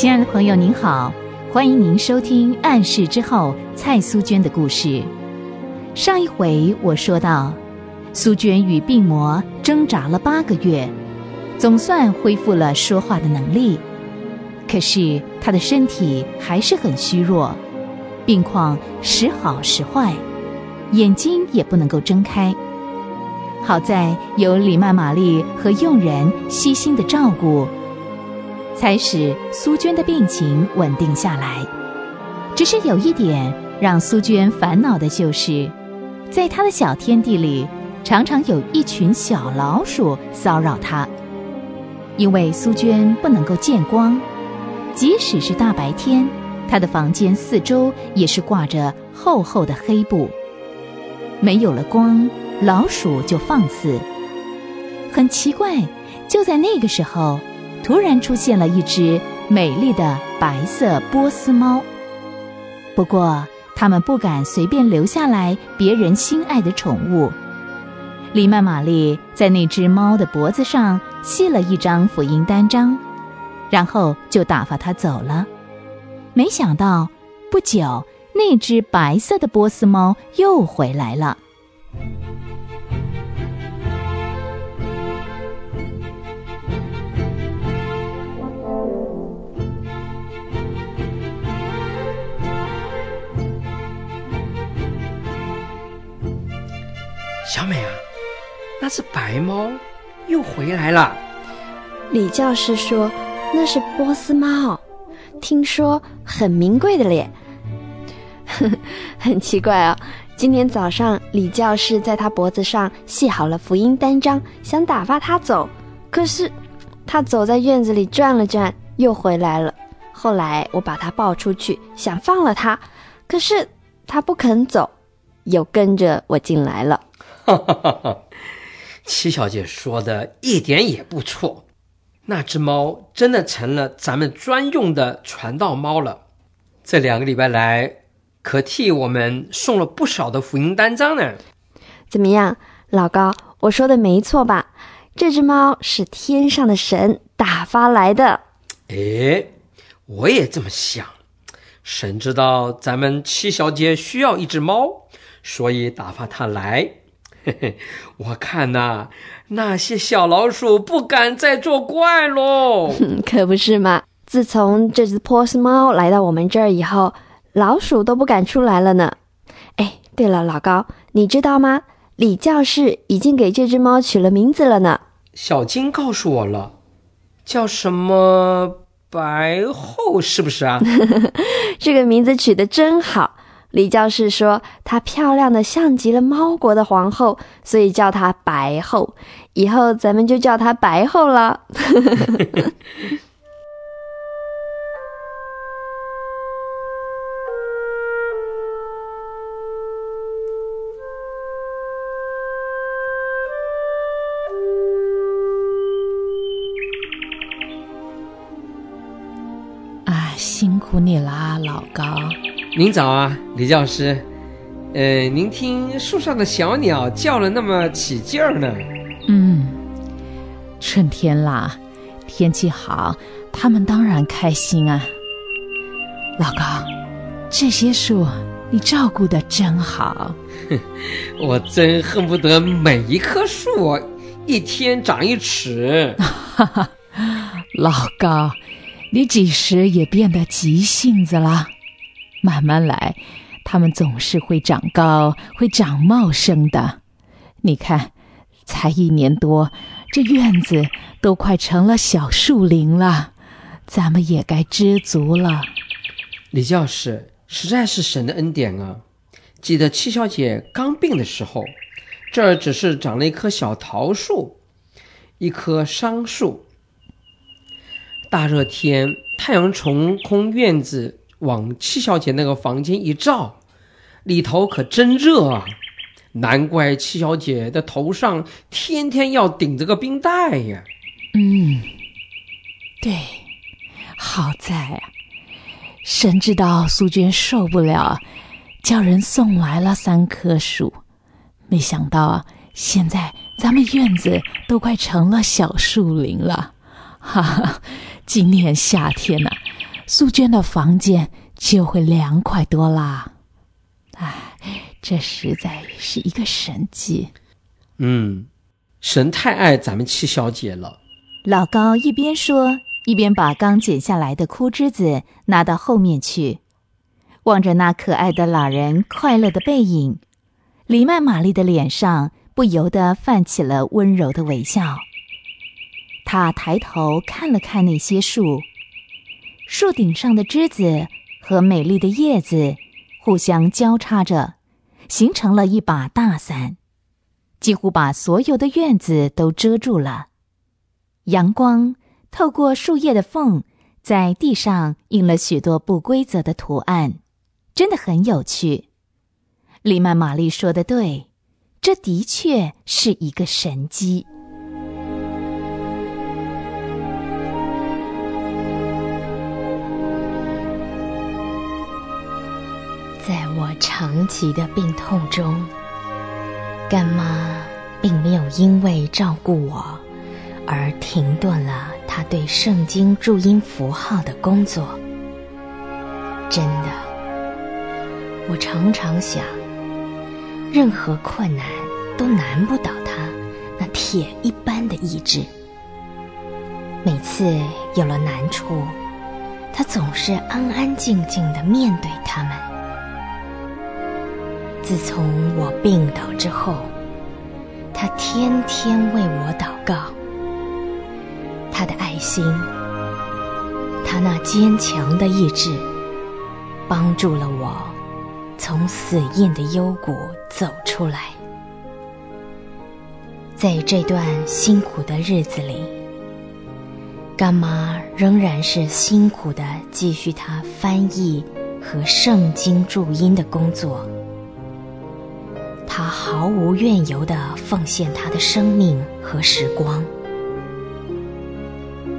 亲爱的朋友，您好，欢迎您收听《暗示之后》蔡苏娟的故事。上一回我说到，苏娟与病魔挣扎了八个月，总算恢复了说话的能力。可是她的身体还是很虚弱，病况时好时坏，眼睛也不能够睁开。好在有李曼玛丽和佣人悉心的照顾。才使苏娟的病情稳定下来。只是有一点让苏娟烦恼的就是，在她的小天地里，常常有一群小老鼠骚扰她。因为苏娟不能够见光，即使是大白天，她的房间四周也是挂着厚厚的黑布。没有了光，老鼠就放肆。很奇怪，就在那个时候。突然出现了一只美丽的白色波斯猫。不过，他们不敢随便留下来别人心爱的宠物。黎曼玛丽在那只猫的脖子上系了一张福音单张，然后就打发它走了。没想到，不久，那只白色的波斯猫又回来了。小美啊，那只白猫又回来了。李教师说那是波斯猫，听说很名贵的咧。很奇怪哦，今天早上李教师在他脖子上系好了福音单张，想打发他走，可是他走在院子里转了转，又回来了。后来我把他抱出去，想放了他，可是他不肯走，又跟着我进来了。哈哈哈哈七小姐说的一点也不错，那只猫真的成了咱们专用的传道猫了。这两个礼拜来，可替我们送了不少的福音单张呢。怎么样，老高，我说的没错吧？这只猫是天上的神打发来的。哎，我也这么想。神知道咱们七小姐需要一只猫，所以打发它来。嘿嘿，我看呐，那些小老鼠不敢再作怪喽。可不是嘛！自从这只波斯猫来到我们这儿以后，老鼠都不敢出来了呢。哎，对了，老高，你知道吗？李教士已经给这只猫取了名字了呢。小金告诉我了，叫什么白后，是不是啊？这个名字取得真好。李教士说：“她漂亮的像极了猫国的皇后，所以叫她白后。以后咱们就叫她白后了。”啊，辛苦你啦，老高。您早啊，李教师。呃，您听树上的小鸟叫了那么起劲儿呢。嗯，春天啦，天气好，它们当然开心啊。老高，这些树你照顾的真好。哼，我真恨不得每一棵树一天长一尺。哈哈，老高，你几时也变得急性子了？慢慢来，它们总是会长高，会长茂盛的。你看，才一年多，这院子都快成了小树林了，咱们也该知足了。李教师，实在是神的恩典啊！记得七小姐刚病的时候，这儿只是长了一棵小桃树，一棵桑树。大热天，太阳从空院子。往七小姐那个房间一照，里头可真热啊！难怪七小姐的头上天天要顶着个冰袋呀。嗯，对，好在啊，神知道苏娟受不了，叫人送来了三棵树。没想到啊，现在咱们院子都快成了小树林了。哈哈，今年夏天呢。苏娟的房间就会凉快多啦。哎，这实在是一个神迹。嗯，神太爱咱们七小姐了。老高一边说，一边把刚剪下来的枯枝子拿到后面去，望着那可爱的老人快乐的背影，黎曼玛丽的脸上不由得泛起了温柔的微笑。他抬头看了看那些树，树顶上的枝子和美丽的叶子互相交叉着，形成了一把大伞，几乎把所有的院子都遮住了。阳光透过树叶的缝，在地上印了许多不规则的图案，真的很有趣。丽曼玛丽说的对，这的确是一个神迹。长期的病痛中，干妈并没有因为照顾我。而停顿了她对圣经注音符号的工作。真的，我常常想，任何困难都难不倒他那铁一般的意志。每次有了难处，他总是安安静静的面对他们。自从我病倒之后，他天天为我祷告。他的爱心，他那坚强的意志，帮助了我从死印的幽谷走出来。在这段辛苦的日子里，干妈仍然是辛苦的继续她翻译和圣经注音的工作。毫无怨尤的奉献他的生命和时光。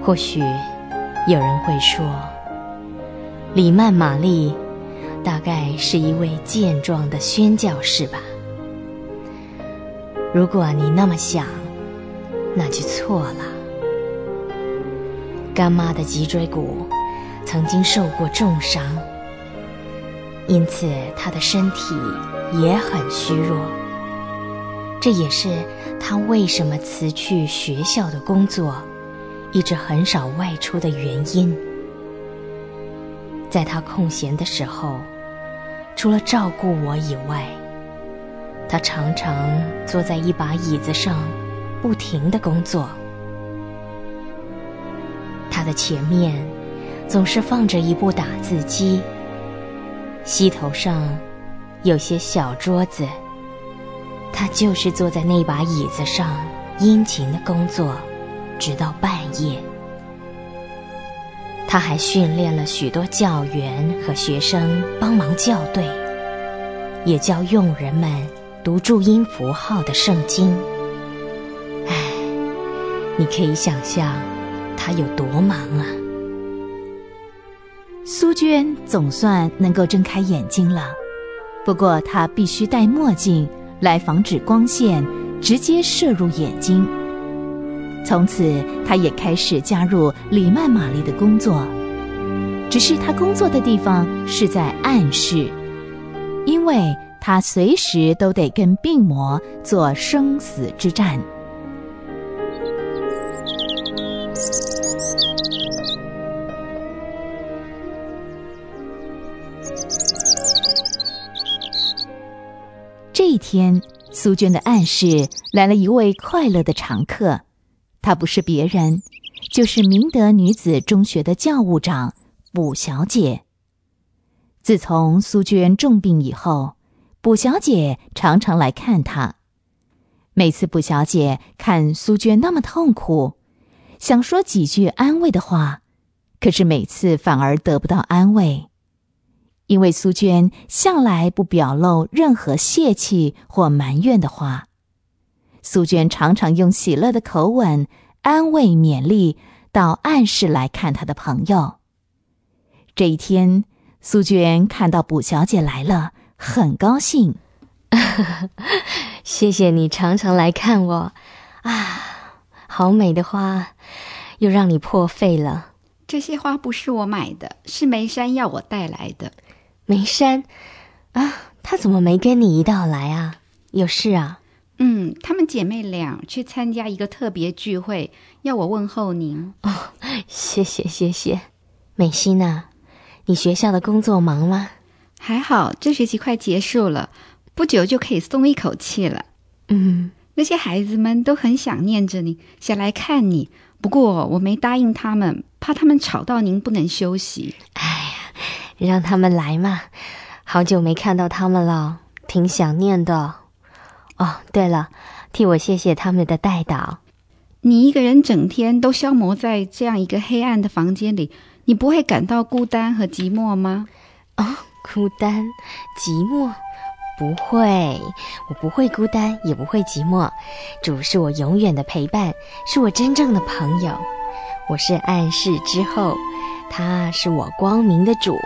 或许有人会说，李曼玛丽大概是一位健壮的宣教士吧。如果你那么想，那就错了。干妈的脊椎骨曾经受过重伤，因此她的身体也很虚弱。这也是他为什么辞去学校的工作。一直很少外出的原因，在他空闲的时候，除了照顾我以外，他常常坐在一把椅子上，不停的工作。他的前面总是放着一部打字机，膝头上有些小桌子，他就是坐在那把椅子上殷勤的工作。直到半夜，他还训练了许多教员和学生帮忙校对，也教佣人们读注音符号的圣经。唉，你可以想象他有多忙啊！苏娟总算能够睁开眼睛了，不过她必须戴墨镜来防止光线直接射入眼睛。从此，他也开始加入里曼玛丽的工作。只是他工作的地方是在暗室，因为他随时都得跟病魔做生死之战。这一天，苏娟的暗室来了一位快乐的常客。她不是别人，就是明德女子中学的教务长卜小姐。自从苏娟重病以后，卜小姐常常来看她。每次卜小姐看苏娟那么痛苦，想说几句安慰的话，可是每次反而得不到安慰，因为苏娟向来不表露任何泄气或埋怨的话。苏娟常常用喜乐的口吻安慰勉励到暗室来看她的朋友。这一天，苏娟看到卜小姐来了，很高兴。谢谢你常常来看我，啊，好美的花，又让你破费了。这些花不是我买的，是梅山要我带来的。梅山，啊，他怎么没跟你一道来啊？有事啊？嗯，她们姐妹俩去参加一个特别聚会，要我问候您。哦，谢谢谢谢。美心呐，你学校的工作忙吗？还好，这学期快结束了，不久就可以松一口气了。嗯，那些孩子们都很想念着你，想来看你。不过我没答应他们，怕他们吵到您不能休息。哎呀，让他们来嘛，好久没看到他们了，挺想念的。哦，对了，替我谢谢他们的带导。你一个人整天都消磨在这样一个黑暗的房间里，你不会感到孤单和寂寞吗？哦，孤单、寂寞，不会，我不会孤单，也不会寂寞。主是我永远的陪伴，是我真正的朋友。我是暗示之后，他是我光明的主。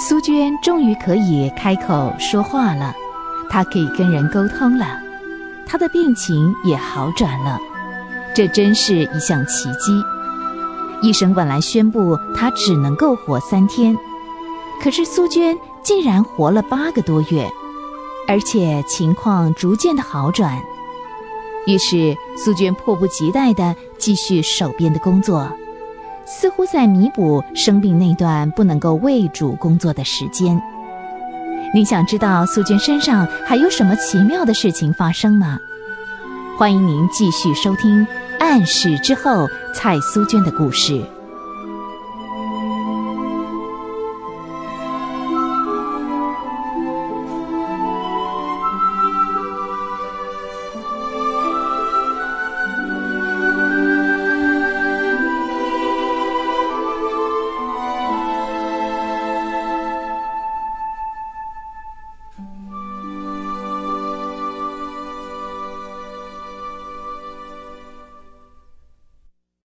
苏娟终于可以开口说话了，她可以跟人沟通了，她的病情也好转了，这真是一项奇迹。医生本来宣布她只能够活三天，可是苏娟竟然活了八个多月，而且情况逐渐的好转。于是苏娟迫不及待地继续手边的工作。似乎在弥补生病那段不能够为主工作的时间。你想知道苏娟身上还有什么奇妙的事情发生吗？欢迎您继续收听《暗示之后》蔡苏娟的故事。